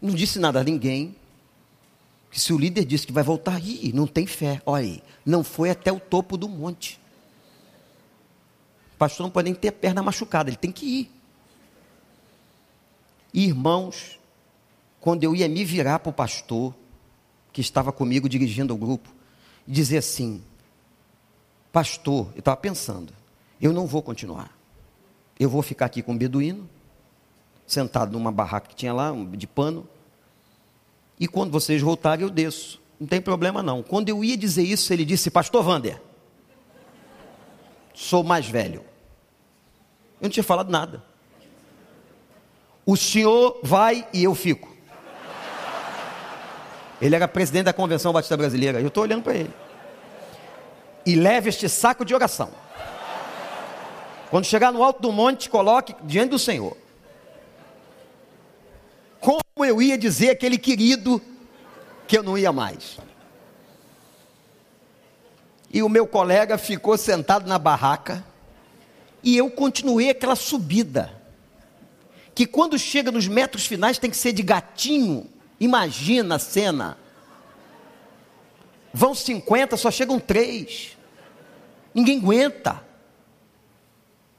Não disse nada a ninguém. Que se o líder disse que vai voltar, ih, não tem fé. Olha aí, não foi até o topo do monte. O pastor não pode nem ter a perna machucada, ele tem que ir. Irmãos, quando eu ia me virar para o pastor, que estava comigo dirigindo o grupo, e dizer assim: Pastor, eu estava pensando, eu não vou continuar. Eu vou ficar aqui com o beduíno, sentado numa barraca que tinha lá, de pano, e quando vocês voltarem, eu desço. Não tem problema não. Quando eu ia dizer isso, ele disse: Pastor Vander, sou mais velho. Eu não tinha falado nada. O senhor vai e eu fico. Ele era presidente da Convenção Batista Brasileira. Eu estou olhando para ele. E leve este saco de oração. Quando chegar no alto do monte, coloque diante do Senhor. Como eu ia dizer aquele querido que eu não ia mais. E o meu colega ficou sentado na barraca. E eu continuei aquela subida que quando chega nos metros finais tem que ser de gatinho. Imagina a cena. Vão 50, só chegam três. Ninguém aguenta.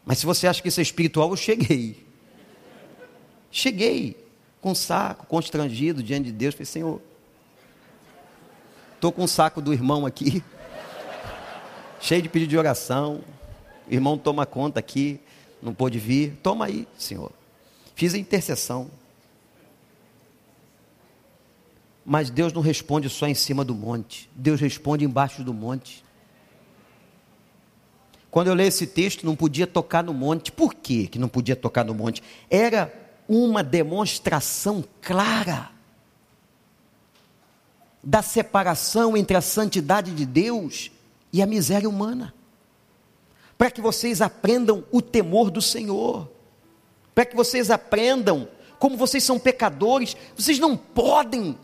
Mas se você acha que isso é espiritual, eu cheguei. Cheguei com saco, constrangido diante de Deus. Falei, Senhor, estou com um saco do irmão aqui, [LAUGHS] cheio de pedido de oração. O irmão toma conta aqui, não pôde vir. Toma aí, Senhor. Fiz a intercessão. Mas Deus não responde só em cima do monte. Deus responde embaixo do monte. Quando eu leio esse texto, não podia tocar no monte. Por que que não podia tocar no monte? Era uma demonstração clara da separação entre a santidade de Deus e a miséria humana. Para que vocês aprendam o temor do Senhor. Para que vocês aprendam como vocês são pecadores, vocês não podem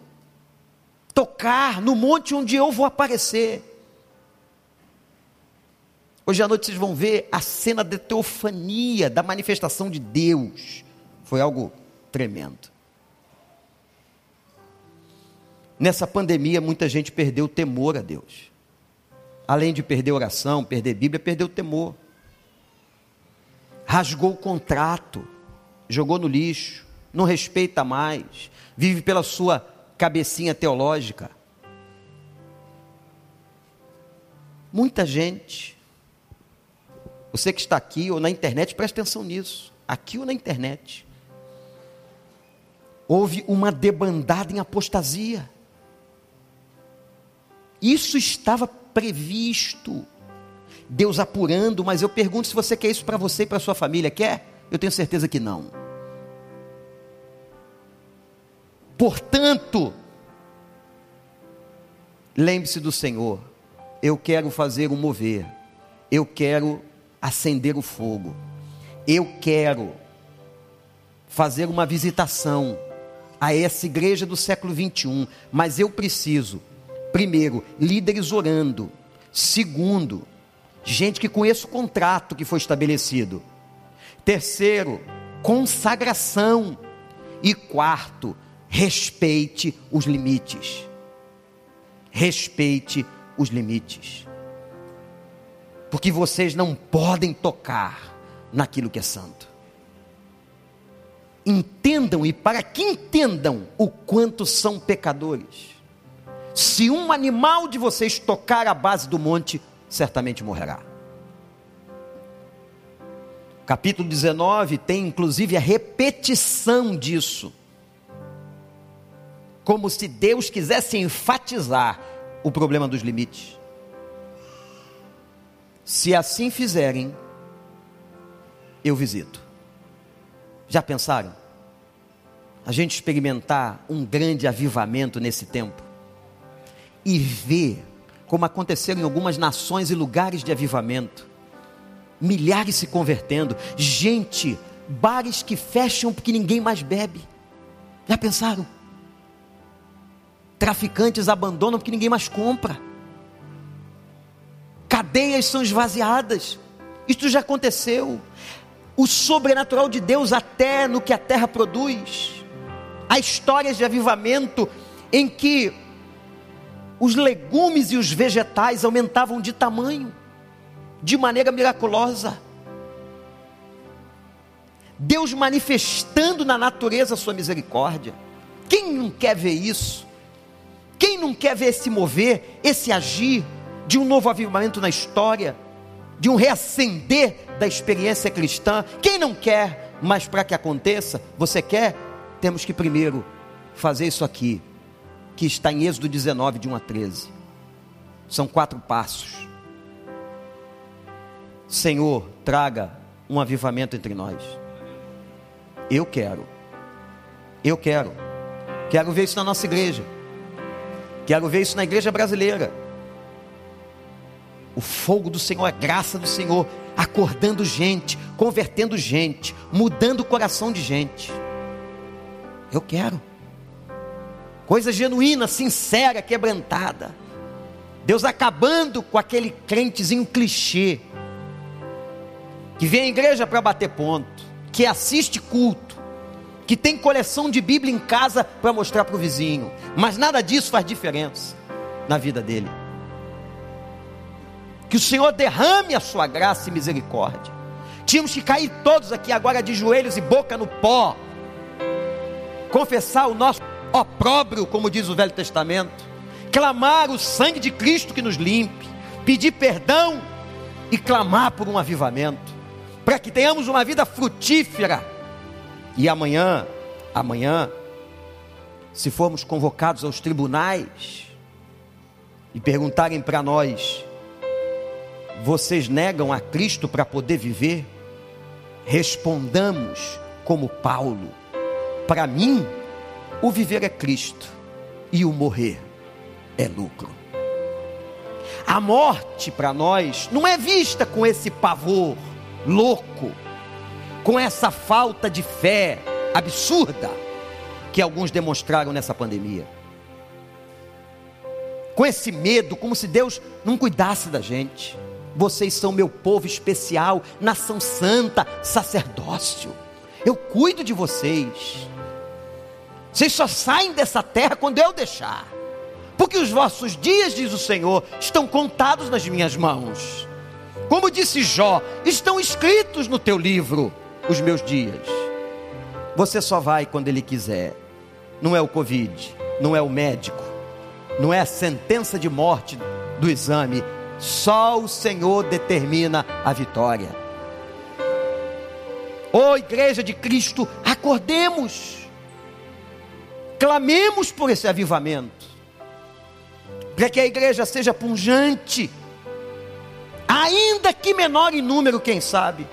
tocar no monte onde eu vou aparecer. Hoje à noite vocês vão ver a cena da teofania, da manifestação de Deus. Foi algo tremendo. Nessa pandemia, muita gente perdeu o temor a Deus. Além de perder oração, perder Bíblia, perdeu o temor. Rasgou o contrato, jogou no lixo, não respeita mais, vive pela sua cabecinha teológica. Muita gente, você que está aqui ou na internet, preste atenção nisso, aqui ou na internet, houve uma debandada em apostasia. Isso estava previsto. Deus apurando, mas eu pergunto se você quer isso para você e para sua família. Quer? Eu tenho certeza que não. Portanto, lembre-se do Senhor. Eu quero fazer um mover. Eu quero acender o fogo. Eu quero fazer uma visitação a essa igreja do século 21, mas eu preciso Primeiro, líderes orando. Segundo, gente que conheça o contrato que foi estabelecido. Terceiro, consagração. E quarto, respeite os limites. Respeite os limites. Porque vocês não podem tocar naquilo que é santo. Entendam e para que entendam o quanto são pecadores se um animal de vocês tocar a base do monte, certamente morrerá. Capítulo 19 tem inclusive a repetição disso. Como se Deus quisesse enfatizar o problema dos limites. Se assim fizerem, eu visito. Já pensaram? A gente experimentar um grande avivamento nesse tempo? e ver como aconteceu em algumas nações e lugares de avivamento. Milhares se convertendo, gente, bares que fecham porque ninguém mais bebe. Já pensaram? Traficantes abandonam porque ninguém mais compra. Cadeias são esvaziadas. Isso já aconteceu. O sobrenatural de Deus até no que a terra produz. Há histórias de avivamento em que os legumes e os vegetais aumentavam de tamanho, de maneira miraculosa. Deus manifestando na natureza a sua misericórdia. Quem não quer ver isso? Quem não quer ver esse mover, esse agir de um novo avivamento na história, de um reacender da experiência cristã? Quem não quer? Mas para que aconteça, você quer? Temos que primeiro fazer isso aqui que está em Êxodo 19, de 1 a 13. São quatro passos. Senhor, traga um avivamento entre nós. Eu quero. Eu quero. Quero ver isso na nossa igreja. Quero ver isso na igreja brasileira. O fogo do Senhor, a graça do Senhor, acordando gente, convertendo gente, mudando o coração de gente. Eu quero coisa genuína, sincera, quebrantada. Deus acabando com aquele crentezinho clichê, que vem à igreja para bater ponto, que assiste culto, que tem coleção de Bíblia em casa para mostrar para o vizinho, mas nada disso faz diferença na vida dele. Que o Senhor derrame a sua graça e misericórdia. Tínhamos que cair todos aqui agora de joelhos e boca no pó, confessar o nosso opróbrio, como diz o Velho Testamento, clamar o sangue de Cristo que nos limpe, pedir perdão e clamar por um avivamento, para que tenhamos uma vida frutífera. E amanhã, amanhã, se formos convocados aos tribunais e perguntarem para nós: Vocês negam a Cristo para poder viver? Respondamos como Paulo: Para mim, o viver é Cristo e o morrer é lucro. A morte para nós não é vista com esse pavor louco, com essa falta de fé absurda que alguns demonstraram nessa pandemia. Com esse medo, como se Deus não cuidasse da gente. Vocês são meu povo especial, nação santa, sacerdócio. Eu cuido de vocês. Vocês só saem dessa terra quando eu deixar. Porque os vossos dias, diz o Senhor, estão contados nas minhas mãos. Como disse Jó, estão escritos no teu livro os meus dias. Você só vai quando ele quiser. Não é o Covid, não é o médico, não é a sentença de morte do exame. Só o Senhor determina a vitória. Ô oh, igreja de Cristo, acordemos. Clamemos por esse avivamento. Para que a igreja seja punjante. Ainda que menor em número, quem sabe.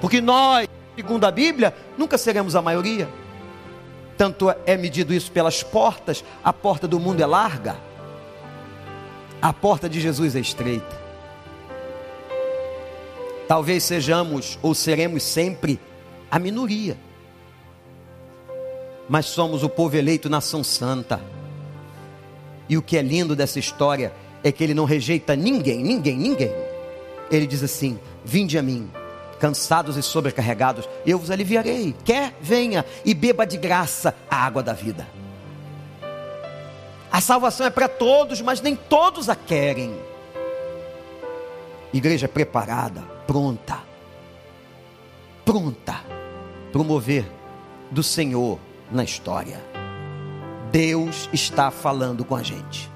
Porque nós, segundo a Bíblia, nunca seremos a maioria. Tanto é medido isso pelas portas, a porta do mundo é larga, a porta de Jesus é estreita. Talvez sejamos ou seremos sempre a minoria, mas somos o povo eleito, nação santa. E o que é lindo dessa história é que ele não rejeita ninguém, ninguém, ninguém. Ele diz assim: Vinde a mim, cansados e sobrecarregados, eu vos aliviarei. Quer, venha e beba de graça a água da vida. A salvação é para todos, mas nem todos a querem. Igreja preparada, pronta, pronta para o mover do Senhor na história. Deus está falando com a gente.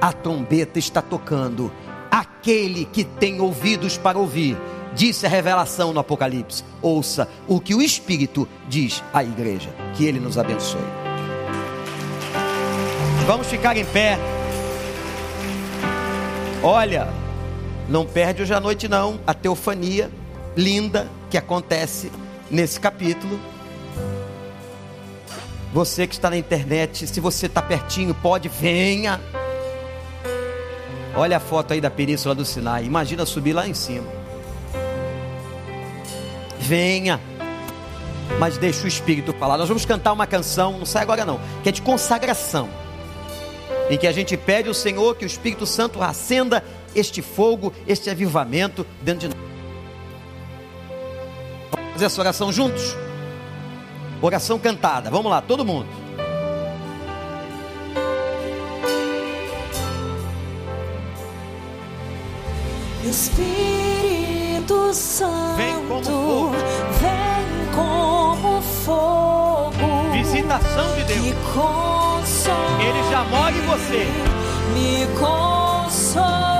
A trombeta está tocando. Aquele que tem ouvidos para ouvir, disse a revelação no Apocalipse. Ouça o que o Espírito diz à igreja. Que ele nos abençoe. Vamos ficar em pé. Olha, não perde hoje à noite não a teofania linda que acontece nesse capítulo. Você que está na internet, se você está pertinho, pode, venha. Olha a foto aí da península do Sinai. Imagina subir lá em cima venha. Mas deixa o Espírito falar. Nós vamos cantar uma canção, não sai agora não, que é de consagração. Em que a gente pede ao Senhor que o Espírito Santo acenda este fogo, este avivamento dentro de nós. Vamos fazer essa oração juntos? Oração cantada. Vamos lá, todo mundo. Espírito Santo, vem como fogo, vem como fogo visitação de Deus. Ele já mora em você. Me consome.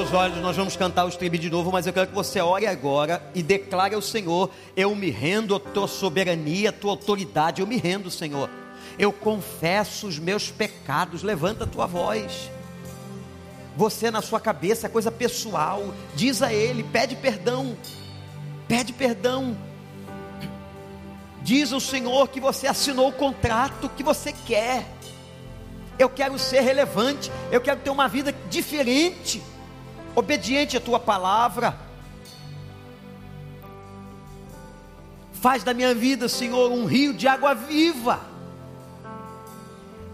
Seus olhos, nós vamos cantar o estribe de novo, mas eu quero que você ore agora e declare ao Senhor: Eu me rendo à tua soberania, à tua autoridade, eu me rendo, Senhor. Eu confesso os meus pecados, levanta a tua voz. Você na sua cabeça, é coisa pessoal, diz a Ele, pede perdão, pede perdão. Diz ao Senhor que você assinou o contrato que você quer. Eu quero ser relevante, eu quero ter uma vida diferente obediente à tua palavra. Faz da minha vida, Senhor, um rio de água viva.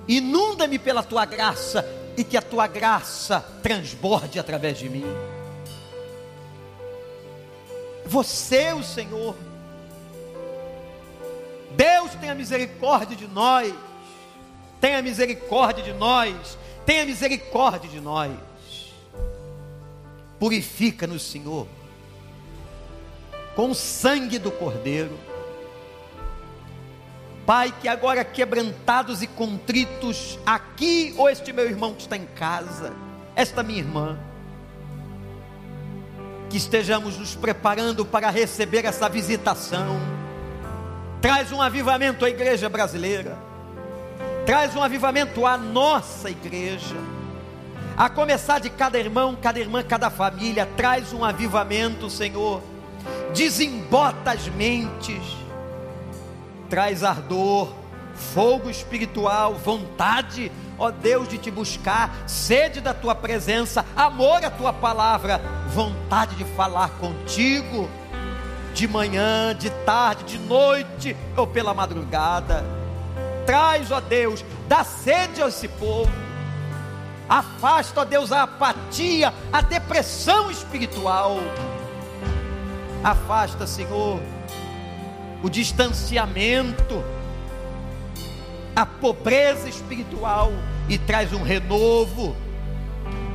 Inunda-me pela tua graça e que a tua graça transborde através de mim. Você, o Senhor, Deus tenha misericórdia de nós, tenha misericórdia de nós, tenha misericórdia de nós. Purifica-nos, Senhor, com o sangue do Cordeiro. Pai, que agora quebrantados e contritos, aqui ou este meu irmão que está em casa, esta minha irmã, que estejamos nos preparando para receber essa visitação. Traz um avivamento à igreja brasileira, traz um avivamento à nossa igreja a começar de cada irmão, cada irmã, cada família, traz um avivamento, Senhor, desembota as mentes, traz ardor, fogo espiritual, vontade, ó Deus, de te buscar, sede da tua presença, amor à tua palavra, vontade de falar contigo, de manhã, de tarde, de noite ou pela madrugada. Traz, ó Deus, dá sede a esse povo Afasta, ó Deus, a apatia, a depressão espiritual. Afasta, Senhor, o distanciamento, a pobreza espiritual e traz um renovo,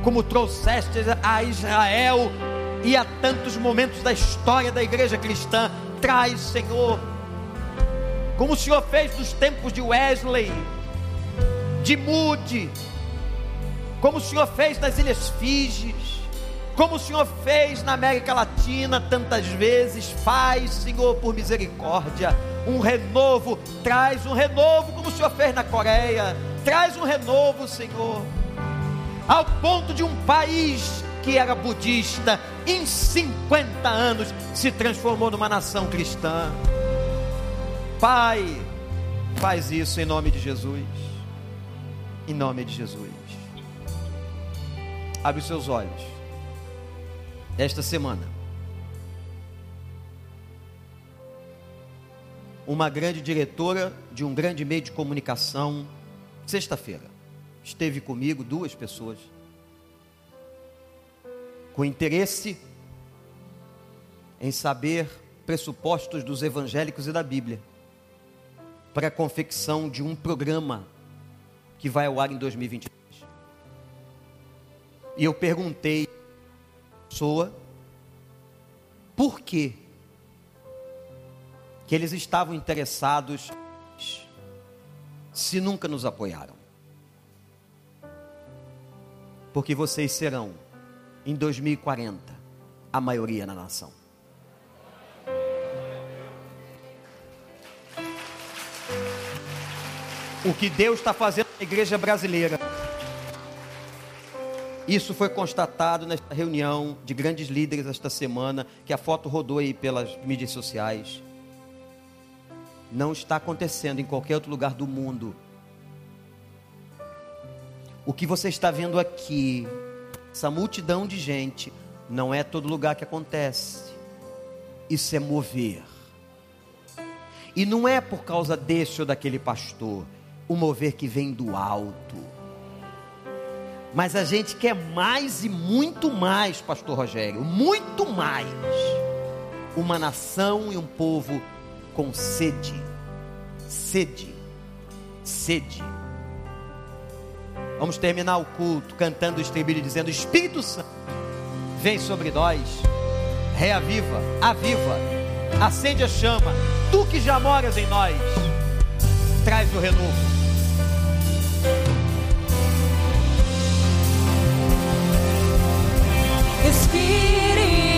como trouxeste a Israel e a tantos momentos da história da igreja cristã. Traz, Senhor, como o Senhor fez nos tempos de Wesley, de Moody, como o Senhor fez nas Ilhas Fijis, como o Senhor fez na América Latina tantas vezes, faz, Senhor, por misericórdia, um renovo, traz um renovo, como o Senhor fez na Coreia, traz um renovo, Senhor, ao ponto de um país que era budista, em 50 anos se transformou numa nação cristã. Pai, faz isso em nome de Jesus, em nome de Jesus. Abre os seus olhos. Esta semana, uma grande diretora de um grande meio de comunicação, sexta-feira, esteve comigo, duas pessoas, com interesse em saber pressupostos dos evangélicos e da Bíblia, para a confecção de um programa que vai ao ar em 2023. E eu perguntei pessoa por quê que eles estavam interessados se nunca nos apoiaram. Porque vocês serão em 2040 a maioria na nação. O que Deus está fazendo na igreja brasileira isso foi constatado nesta reunião de grandes líderes esta semana, que a foto rodou aí pelas mídias sociais. Não está acontecendo em qualquer outro lugar do mundo. O que você está vendo aqui, essa multidão de gente, não é todo lugar que acontece. Isso é mover. E não é por causa desse ou daquele pastor, o mover que vem do alto mas a gente quer mais e muito mais, Pastor Rogério, muito mais. Uma nação e um povo com sede, sede, sede. Vamos terminar o culto cantando o estribilho dizendo: Espírito Santo, vem sobre nós, reaviva, aviva, acende a chama, tu que já moras em nós, traz o renovo. Espírito